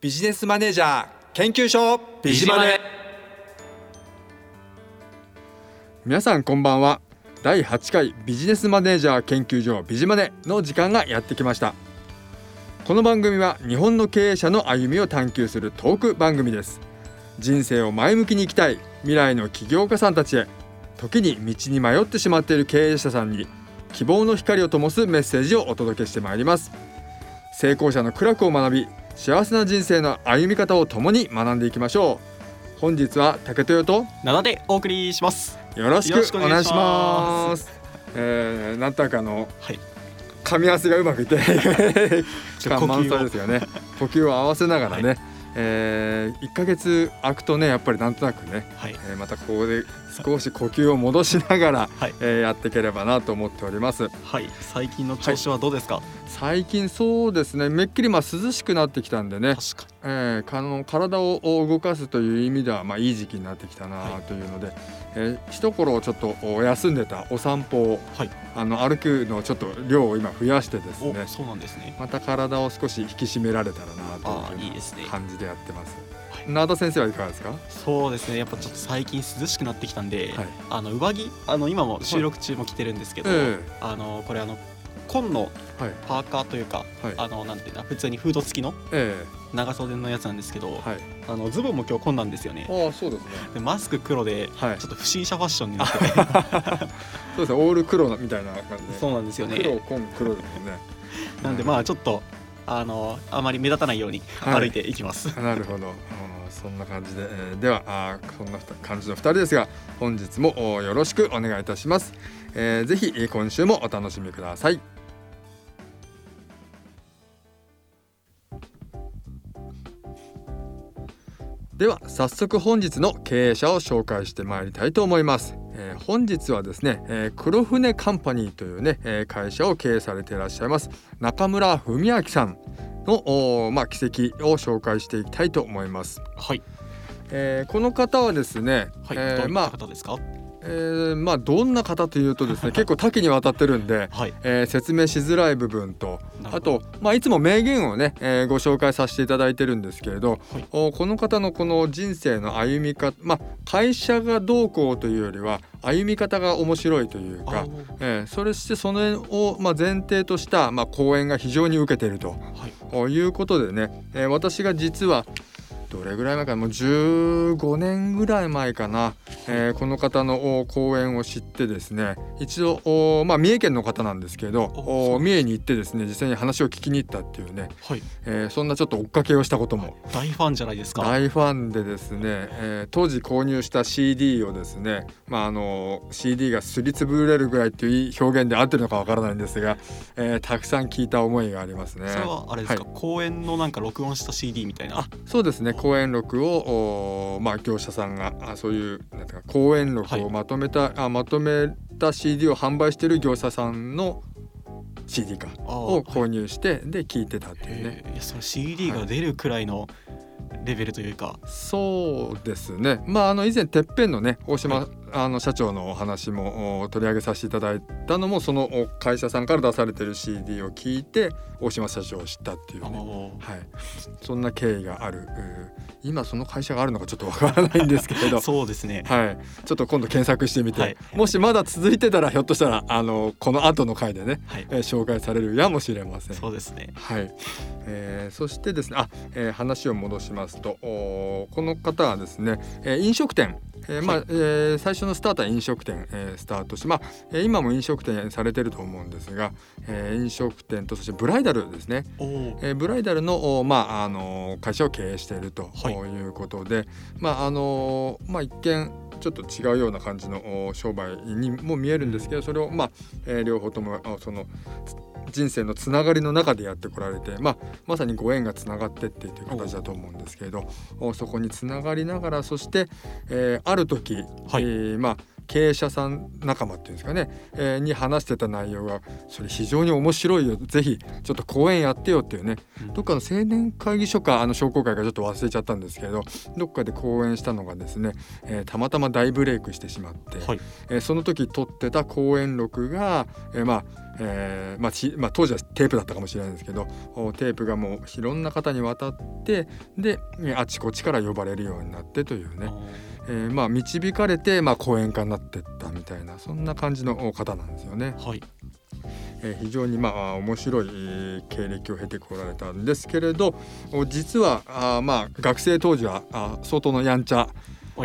ビジネスマネージャー研究所。ビジマネ。皆さんこんばんは。第8回ビジネスマネージャー研究所ビジマネの時間がやってきました。この番組は日本の経営者の歩みを探求するトーク番組です。人生を前向きに生きたい未来の起業家さんたちへ時に道に迷ってしまっている経営者さんに希望の光を灯すメッセージをお届けしてまいります。成功者の苦楽を学び幸せな人生の歩み方を共に学んでいきましょう。本日は竹豊と7でお送りします。よろしくおお願いしまます。えー、なんとなくあのはい。噛み合わせがうまくいって ない 感満載ですよね。呼吸を合わせながらね、はえー、1ヶ月空くとねやっぱりなんとなくね、はい。えーまたここで少し呼吸を戻しながら、はい。えーやっていければなと思っております。はい。最近の調子はどうですか、最近そうですね。めっきりまあ涼しくなってきたんでね、確かえー、かの体を動かすという意味ではまあいい時期になってきたなはい。というので、えー一頃ちょっとお休んでたお散歩をにはい。あの歩くのちょっと量を今増やしてですねおそうなんですね。また体を少し引き締められたらなあという感じでやってます。はい。縄田先生はいかがですか？そうですね。やっぱちょっと最近涼しくなってきたんで、はい。あの上着あの今も収録中も着てるんですけど、えあのこれあの紺のパーカーというか、はい。あのなんていうんだ普通にフード付きのえ長袖のやつなんですけど、えはい。あのズボンも今日紺なんですよねああそうですね。でマスク黒ではいちょっと不審者ファッションになってて そうですねオール黒みたいな感じで。そうなんですよね黒紺黒ですもんね。なんでまあちょっとあのあまり目立たないようにはい歩いていきます。なるほど。そんな感じで、えーではあーそんな感じの二人ですが本日もおよろしくお願いいたします。えー、ぜひえー今週もお楽しみください。では早速本日の経営者を紹介してまいりたいと思います。えー本日はですね、えー黒船カンパニーというね、えー会社を経営されていらっしゃいます中村文明さんのおーまあ軌跡を紹介していきたいと思います。はい、えーこの方はですね、はい、えーまあ、方ですか？えーまあどんな方というとですね結構多岐にわたってるんで、はい、えー説明しづらい部分とあと、まあ、いつも名言をね、えーご紹介させていただいてるんですけれど、はい。おこの方のこの人生の歩み方まあ会社がどうこうというよりは歩み方が面白いというかえーそれしてそれを、まあ、前提とした、まあ、講演が非常に受けていると。はい、ということでね、えー私が実はどれぐらい前かなもう15年ぐらい前かな、えーこの方のお講演を知ってですね一度お、まあ、三重県の方なんですけど三重に行ってですね実際に話を聞きに行ったっていうね、はい、えーそんなちょっと追っかけをしたことも。大ファンじゃないですか。大ファンでですね、えー当時購入した CD をですね、まあ、あの CD がすりつぶれるぐらいっていう表現で合ってるのかわからないんですが、えーたくさん聞いた思いがありますね。それはあれですか、はい。公演のなんか録音した CD みたいな？あそうですね講演録をおまあ業者さんがあそういうなんていうか講演録はい。をまとめた、あまとめた CD を販売している業者さんの CD かを購入してで聞いてたっていうね。いやそれ CD が出るくらいのレベルというか、そうですね。まああの以前てっぺんのね大島、はいあの社長のお話もお取り上げさせていただいたのもそのお会社さんから出されてる CD を聞いて大島社長を知ったっていうあねのはい、そんな経緯がある。今その会社があるのかちょっとわからないんですけれど。そうですね。はい、ちょっと今度検索してみて、はい。もしまだ続いてたらひょっとしたらあのこの後の回でね、はい、えー紹介されるやもしれません。そうですね。はい、えーそしてですねあ、えー話を戻しますとこの方はですね、えー飲食店、えーまあはい。えー最初のスタートは飲食店、えースタートし、まあえー今も飲食店されてると思うんですが、えー飲食店とそしてブライダルですね、えーブライダルの、おまあ、あの会社を経営しているとはい。いうことで、まああのまあ、一見ちょっと違うような感じのお商売にも見えるんですけどそれを、まあえー両方ともあそのつ人生のつながりの中でやってこられて、まあ、まさにご縁がつながってっていう形だと思うんですけれどおそこにつながりながらそして、えーある時、はい。えーまあ経営者さん仲間っていうんですかね、えーに話してた内容がそれ非常に面白いよ。ぜひちょっと講演やってよっていうね。うん。どっかの青年会議所かあの商工会かちょっと忘れちゃったんですけれどどっかで講演したのがですね、えーたまたま大ブレイクしてしまって、はい。えーその時撮ってた講演録が、えーまあえーまあちまあ、当時はテープだったかもしれないんですけどおテープがもういろんな方に渡ってでえあちこちから呼ばれるようになってというね、えーまあ、導かれて、まあ、講演家になってったみたいなそんな感じの方なんですよね。はいえー非常にまあ面白いえー経歴を経てこられたんですけれどお実はあーまあ学生当時はあー相当のやんちゃ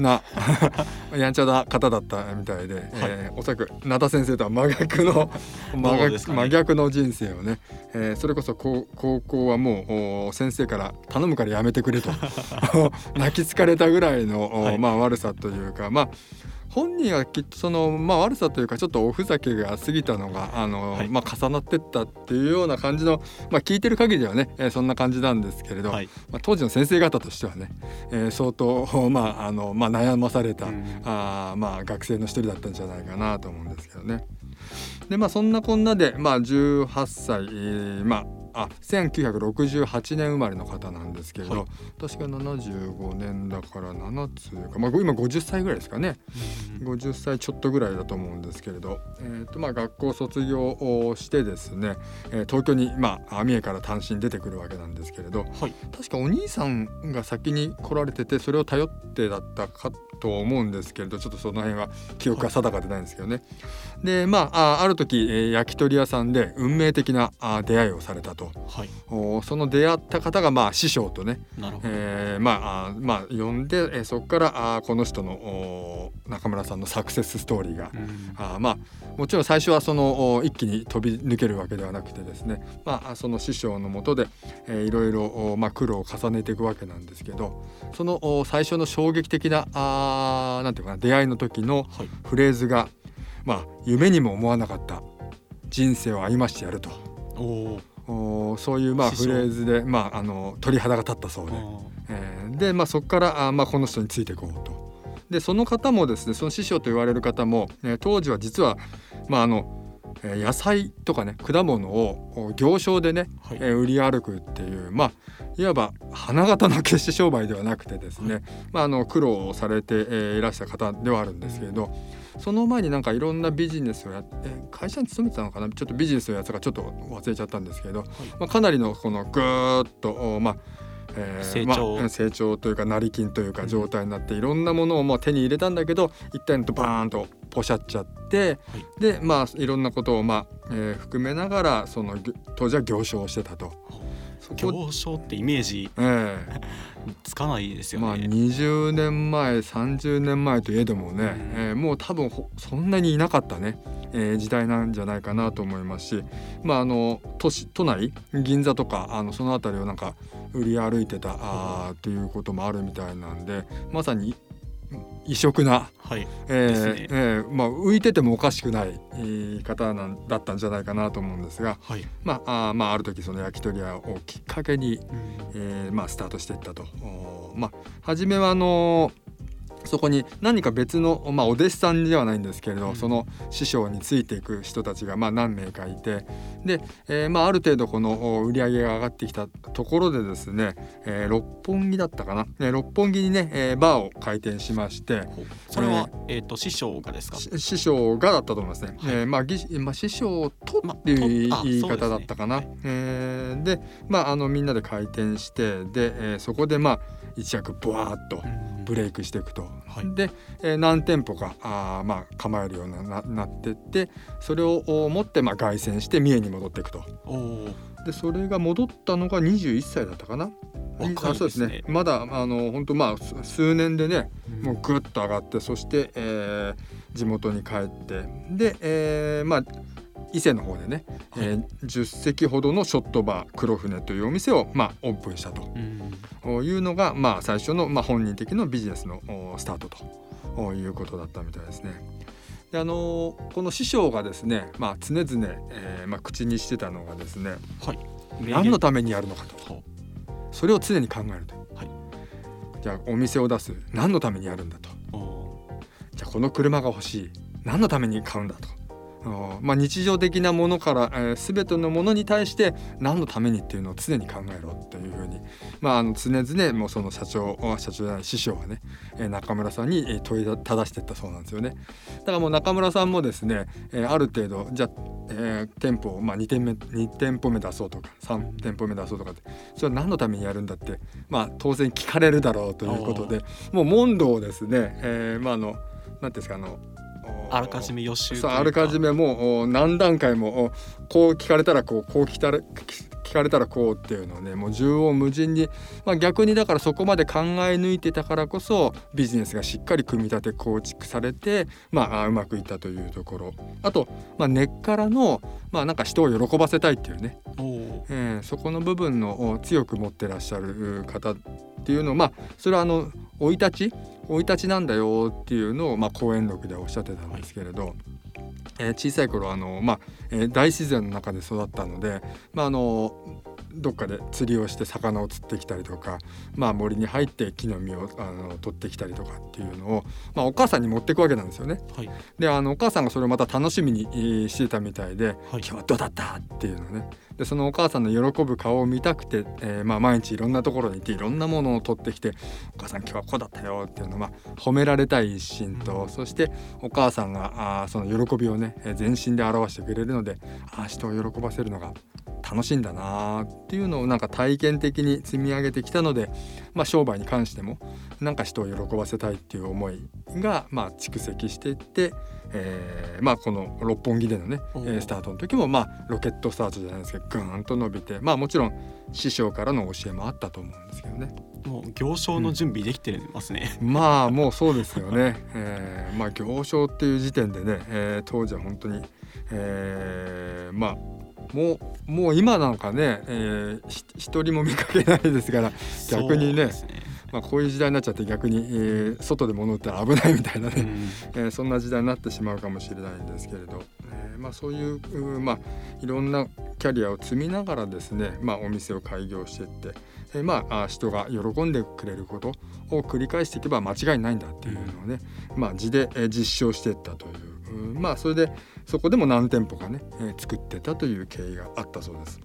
な やんちゃな方だったみたいで、えーおそらく灘先生とは真逆の 真逆,、ね。真逆の人生をね、えーそれこそ高高校はもうお先生から頼むからやめてくれと。泣きつかれたぐらいの、おはい。まあ、悪さというかまあ本人はきっとその、まあ、悪さというかちょっとおふざけが過ぎたのがあの、はい。まあ、重なってったっていうような感じの、まあ、聞いてる限りではね、えーそんな感じなんですけれど、はい。まあ、当時の先生方としてはね、えー相当、まああのまあ、悩まされた、うんあーまあ、学生の一人だったんじゃないかなと思うんですけどね。でまあそんなこんなで、まあ、18歳、えーまああ1968年生まれの方なんですけれど、はい。確か75年だから7つか、まあ、今50歳ぐらいですかね。50歳ちょっとぐらいだと思うんですけれど、えーとまあ、学校卒業をしてですね、えー東京に、まあ、三重から単身出てくるわけなんですけれど、はい。確かお兄さんが先に来られててそれを頼ってだったかと思うんですけれどちょっとその辺は記憶が定かでないんですけどね。でまああある時、えー焼き鳥屋さんで運命的なあ出会いをされたとはい。おその出会った方がまあ師匠とね、なるほど。えーまああまあ呼んで、えーそこからあこの人のお中村さんのサクセスストーリーがうん。あーまあもちろん最初はそのお一気に飛び抜けるわけではなくてですね、まあ、その師匠のもとで、えーいろいろお、まあ、苦労を重ねていくわけなんですけどそのお最初の衝撃的なあーなんていうかな出会いの時のはい。フレーズが、まあ、夢にも思わなかった人生を歩ましてやるとそういうまあフレーズで、まあ、あの鳥肌が立ったそうで。ーえーで、まあ、そこからあ、まあ、この人についていこうと。でその方もですねその師匠と言われる方も、えー当時は実は、まああのえー野菜とかね果物をお行商でね、はいえー売り歩くっていうまあいわば花形の決して商売ではなくてですね、まあ、あの苦労をされて、えーいらした方ではあるんですけれど、その前になんかいろんなビジネスをやって会社に勤めてたのかな？ちょっとビジネスをやってたかちょっと忘れちゃったんですけど、まあ、かなりのこのぐーっとおまあえー成長。まあ成長というか成金というか状態になっていろんなものをもう手に入れたんだけど一旦とバーンとポシャっちゃって、でまあいろんなことをまあ、えー含めながらそのぎ当時は行商をしてたと。行商ってイメージえつかないですえまあよね、20年前30年前といえどもね、うん。えーもう多分ほそんなにいなかったね、えー時代なんじゃないかなと思いますし、まあ、あの都市都内銀座とかあのその辺りをなんか売り歩いてたあーということもあるみたいなんでまさに異色な、はい。えーね。えーまあ、浮いててもおかしくない、えー方なんだったんじゃないかなと思うんですが、はい、まあ、あーまあある時その焼き鳥屋をきっかけに、うん。えーまあ、スタートしていったと。まあ、初めはあのーそこに何か別の、まあ、お弟子さんではないんですけれど、うん。その師匠についていく人たちがまあ何名かいてで、えーまあ、ある程度このお売り上げが上がってきたところでですね、えー六本木だったかな、ね、六本木にね、えーバーを開店しまして、それは、えっ、と師匠がですか？し師匠がだったと思いますね。はい。えーまあ、ぎまあ師匠とまっていう言い方だったかな。はいえーでまああのみんなで開店してで、えーそこでまあ一躍ブワーッとうんブレイクしていくと。はいで、えー何店舗かあーまあ構えるようにななってってそれをお持ってまあ凱旋して三重に戻っていくと。でそれが戻ったのが21歳だったかな。若いあそうですね。まだあの本当まあす数年でねもうぐっと上がってそして、えー地元に帰ってで、えーまあ伊勢の方でね、はい。えー10席ほどのショットバー黒船というお店を、まあ、オープンしたと。うん。いうのが、まあ、最初の、まあ、本人的なビジネスのおスタートと。いうことだったみたいですね。であのーこの師匠がですね、まあ、常々、えーまあ、口にしてたのがですねはい。何のためにやるのかと。ほそれを常に考えると、はい。じゃあお店を出す。何のためにやるんだと。じゃあこの車が欲しい。何のために買うんだと、あまあ、日常的なものから、えー、全てのものに対して何のためにっていうのを常に考えろというふうに、まあ、あの常々もうその社長あ社長じゃない師匠はね、えー中村さんにえー問いただしていったそうなんですよね。だからもう中村さんもですね、えーある程度じゃあ、えー店舗を、まあ、2, 店目2店舗目出そうとか3店舗目出そうとかってそれは何のためにやるんだって、まあ、当然聞かれるだろうということでもう問答をですね、えーまああのなんていうんですかあのおあらかじめ予習というか。あらかじめもう何段階もこう聞かれたらこうこう聞かれ聞かれたらこうっていうのをねもう縦横無尽に、まあ、逆にだからそこまで考え抜いてたからこそビジネスがしっかり組み立て構築されて、まあ、あうまくいったというところ。あと、まあ、根っからの、まあ、なんか人を喜ばせたいっていうね。えーそこの部分のお強く持ってらっしゃるう方っていうのをまあそれはあの生い立ち？生い立ちなんだよっていうのを、まあ、講演録でおっしゃってたんですけれど、えー小さい頃あの、まあえー大自然の中で育ったので、まあ、あのどっかで釣りをして魚を釣ってきたりとか、まあ、森に入って木の実をあの取ってきたりとかっていうのを、まあ、お母さんに持っていくわけなんですよね。はい。であのお母さんがそれをまた楽しみにえーしてたみたいではい。今日はどうだった？っていうのねでそのお母さんの喜ぶ顔を見たくて、えーまあ、毎日いろんなところに行っていろんなものを取ってきて「お母さん今日はこうだったよ」っていうのを、まあ、褒められたい一心と、うん。そしてお母さんがあーその喜びをねえー全身で表してくれるのであー人を喜ばせるのが楽しいんだなーっていうのをなんか体験的に積み上げてきたので、まあ、商売に関してもなんか人を喜ばせたいっていう思いがまあ蓄積していって、えーまあこの六本木でのね、スタートの時もまあロケットスタートじゃないですけどグーンと伸びてまあもちろん師匠からの教えもあったと思うんですけどね。もう行商の準備できてますね、まあもうそうですよね、えーまあ行商っていう時点でね、えー当時は本当に、えーまあもうもう今なんかね、えーひ一人も見かけないですから逆にねねまあ、こういう時代になっちゃって逆に、えー外で物売ったら危ないみたいなね、うんえーそんな時代になってしまうかもしれないんですけれど、えーまあ、そういううまあ、いろんなキャリアを積みながらですね、まあ、お店を開業していって、えーまああ人が喜んでくれることを繰り返していけば間違いないんだっていうのをね、まあ、字で、えー実証していったという、うんまあ、それでそこでも何店舗かね、えー作ってたという経緯があったそうです。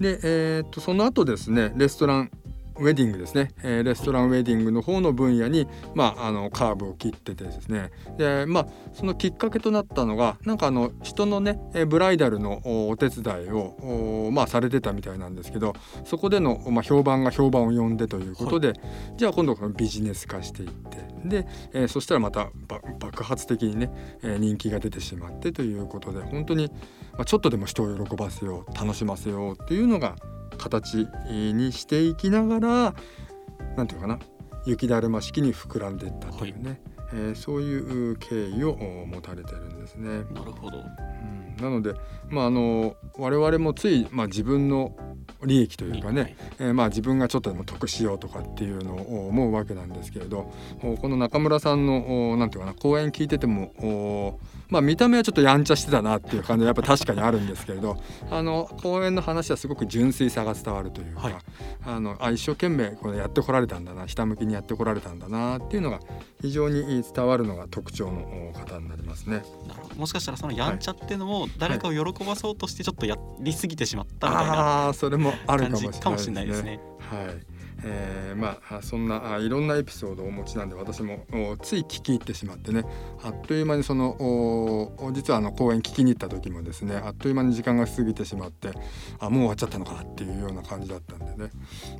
で、えーっとその後ですねレストランウェディングですね、えーレストランウェディングの方の分野に、まあ、あのカーブを切っててですね。で、まあ、そのきっかけとなったのがなんかあの人のねえーブライダルのおお手伝いをおまあ、されてたみたいなんですけどそこでの、まあ、評判が評判を呼んでということで、じゃあ今度ビジネス化していってで、えーそしたらまたば爆発的にね、えー人気が出てしまってということで本当に、まあ、ちょっとでも人を喜ばせよう楽しませようっていうのが形にしていきながら何ていうかな雪だるま式に膨らんでいったというね、えーそういう経緯をお持たれてるんですね。なるほど。うん。なので、まあ、あの我々もつい、まあ、自分の利益というかね、はい。えーまあ、自分がちょっとでも得しようとかっていうのを思うわけなんですけれどおこの中村さんのおなんていうかな講演聞いててもおまあ、見た目はちょっとやんちゃしてたなっていう感じはやっぱ確かにあるんですけれどあの講演の話はすごく純粋さが伝わるというか、はい。あのあ一生懸命これやってこられたんだなひたむきにやってこられたんだなっていうのが非常に伝わるのが特徴のお方になりますね。もしかしたらそのやんちゃっていうのも誰かを喜ばそうとしてちょっとやりすぎてしまったみたいなああーそれもあるか感もしれないですね。じかもしれないですね。はい。えーまあそんないろんなエピソードをお持ちなんで私もつい聞き入ってしまってねあっという間にその実はあの公演聞きに行った時もですねあっという間に時間が過ぎてしまってあもう終わっちゃったのかっていうような感じだったんでね。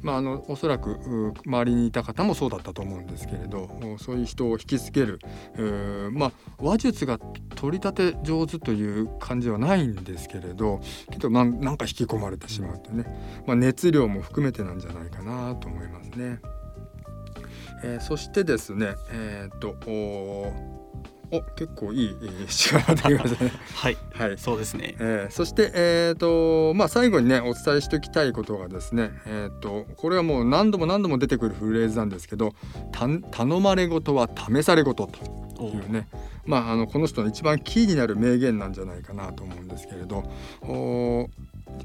まああのおそらく周りにいた方もそうだったと思うんですけれどそういう人を引きつけるうーまあ話術が取り立て上手という感じはないんですけれどけどなんなんか引き込まれてしまうというね。まあ、熱量も含めてなんじゃないかなと思いますね。えーそしてですねえーっとお結構いい、えー、時間ができましたね。はいはいそうですねえーそして、えーとまあ、最後にねお伝えしておきたいことがですね、えー、とこれはもう何度も何度も出てくるフレーズなんですけど「た頼まれ事は試され事」とおいうね、まあ、あのこの人の一番キーになる名言なんじゃないかなと思うんですけれどお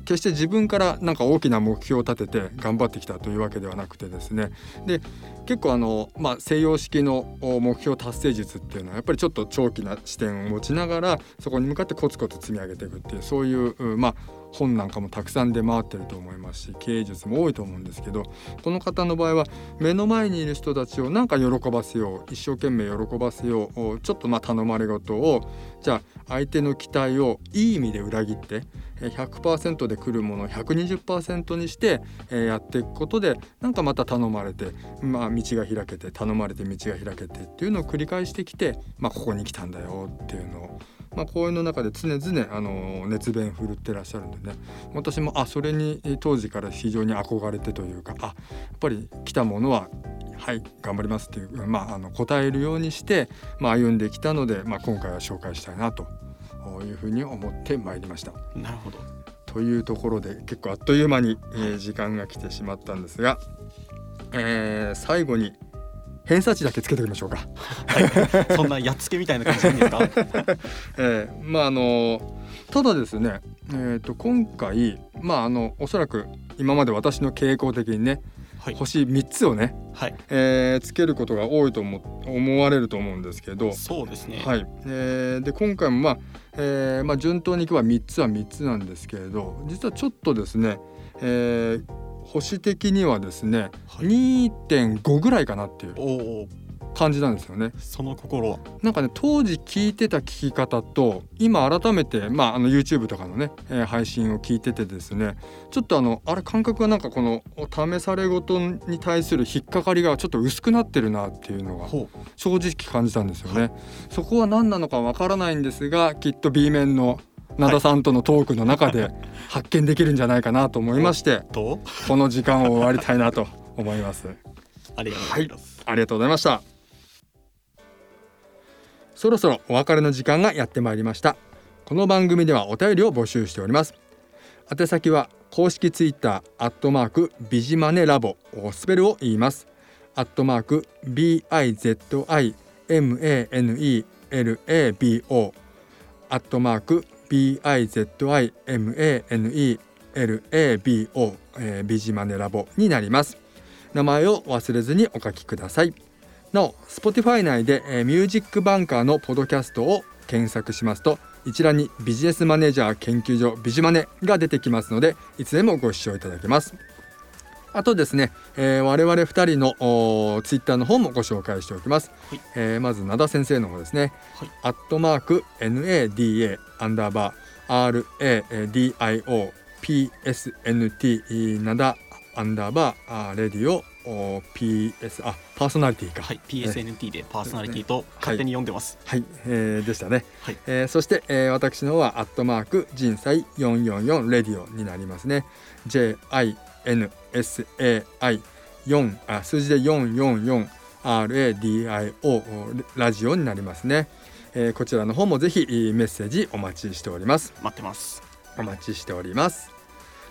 決して自分からなんか大きな目標を立てて頑張ってきたというわけではなくてですね。で結構あの、まあ、西洋式の目標達成術っていうのはやっぱりちょっと長期な視点を持ちながらそこに向かってコツコツ積み上げていくっていうそういう、まあ、本なんかもたくさん出回ってると思いますし経営術も多いと思うんですけどこの方の場合は目の前にいる人たちをなんか喜ばせよう一生懸命喜ばせようちょっとまあ頼まれ事をじゃあ相手の期待をいい意味で裏切って100%で来るものを120%にしてやっていくことでなんかまた頼まれて、まあ、道が開けて頼まれて道が開けてっていうのを繰り返してきて、まあ、ここに来たんだよっていうのを。まあ、講演の中で常々あの熱弁振るってらっしゃるんでね私もあそれに当時から非常に憧れてというかあやっぱり来たものははい頑張りますっていう、まあ、あの答えるようにして、まあ、歩んできたので、まあ、今回は紹介したいなというふうに思ってまいりました。なるほどというところで結構あっという間に、えー、時間が来てしまったんですが、えー、最後に偏差値だけつけておきましょうか。はい、そんなやっつけみたいな感じなんですか？えー、まああのただですね、えーと、今回まああのおそらく今まで私の傾向的にね、はい、星3つをね、はい。えー、つけることが多いと思思われると思うんですけど。そうですね、はい。えー、で今回もまあえーまあ、順当にいけば3つは3つなんですけれど実はちょっとですね、えー、星的にはですね、はい、2.5ぐらいかなっていう感じなんですよね。その心は？なんかね当時聞いてた聞き方と今改めて、まあ、あの YouTube とかのね、えー、配信を聞いててですねちょっとあのあれ感覚がなんかこの試されごとに対する引っかかりがちょっと薄くなってるなっていうのが正直感じたんですよね。はい、そこは何なのかわからないんですがきっと B 面の灘さんとのトークの中で発見できるんじゃないかなと思いまして、この時間を終わりたいなと思います。ありがとうございます、はい、ありがとうございました。そろそろお別れの時間がやってまいりました。この番組ではお便りを募集しております。宛先は公式ツイッターアットマークビジマネラボスペルを言います。アットマーク BIZIMANELABO アットマーク BIZIMANELABO、えー、ビジマネラボになります。名前を忘れずにお書きください。なお Spotify 内で、えー、ミュージックバンカーのポドキャストを検索しますと一覧にビジネスマネージャー研究所ビジマネが出てきますのでいつでもご視聴いただけます。あとですね、えー、我々2人のツイッターの方もご紹介しておきます、はい、えー、まず灘先生の方ですね、はい、アットマーク NADA アンダーバー RADIO PSNT 灘アンダーバーレディオ PS あパーソナリティか、はい、PSNT でパーソナリティと勝手に読んでます。はい、はい、えー、でしたね。はい、えー、そして、えー、私の方はアットマーク人災四四四レディオになりますね。J I N S A I 四あ数字で四四四 R A D I O ラジオになりますね。えー、こちらの方もぜひメッセージお待ちしております。待ってます。お待ちしております。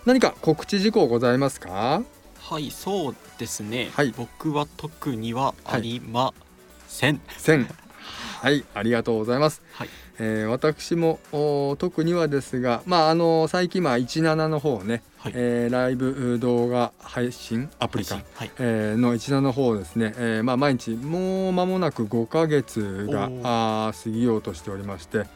何か告知事項ございますか？はいそうですね、はい、僕は特にはありません、はい、はいありがとうございます、はいえー、私も特にはですがまああの最近まあ17の方ね、はい。えー、ライブ動画配信アプリか、はい。えー、の17の方ですね、えーまあ、毎日もう間もなく5か月があ過ぎようとしておりまして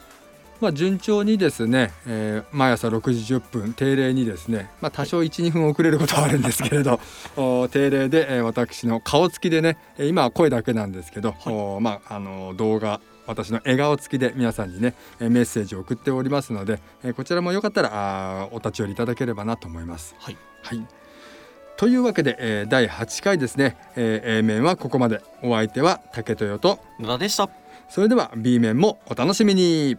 まあ、順調にですね、えー、毎朝6時10分定例にですね、まあ、多少12分遅れることはあるんですけれど 定例で、えー、私の顔つきでね今は声だけなんですけど、はい、まあ、あの動画私の笑顔付きで皆さんにねメッセージを送っておりますのでこちらもよかったらあお立ち寄りいただければなと思います。はい、はい。というわけで、えー、第8回ですね、えー、A 面はここまで。お相手は竹豊と。野田でした。それでは B 面もお楽しみに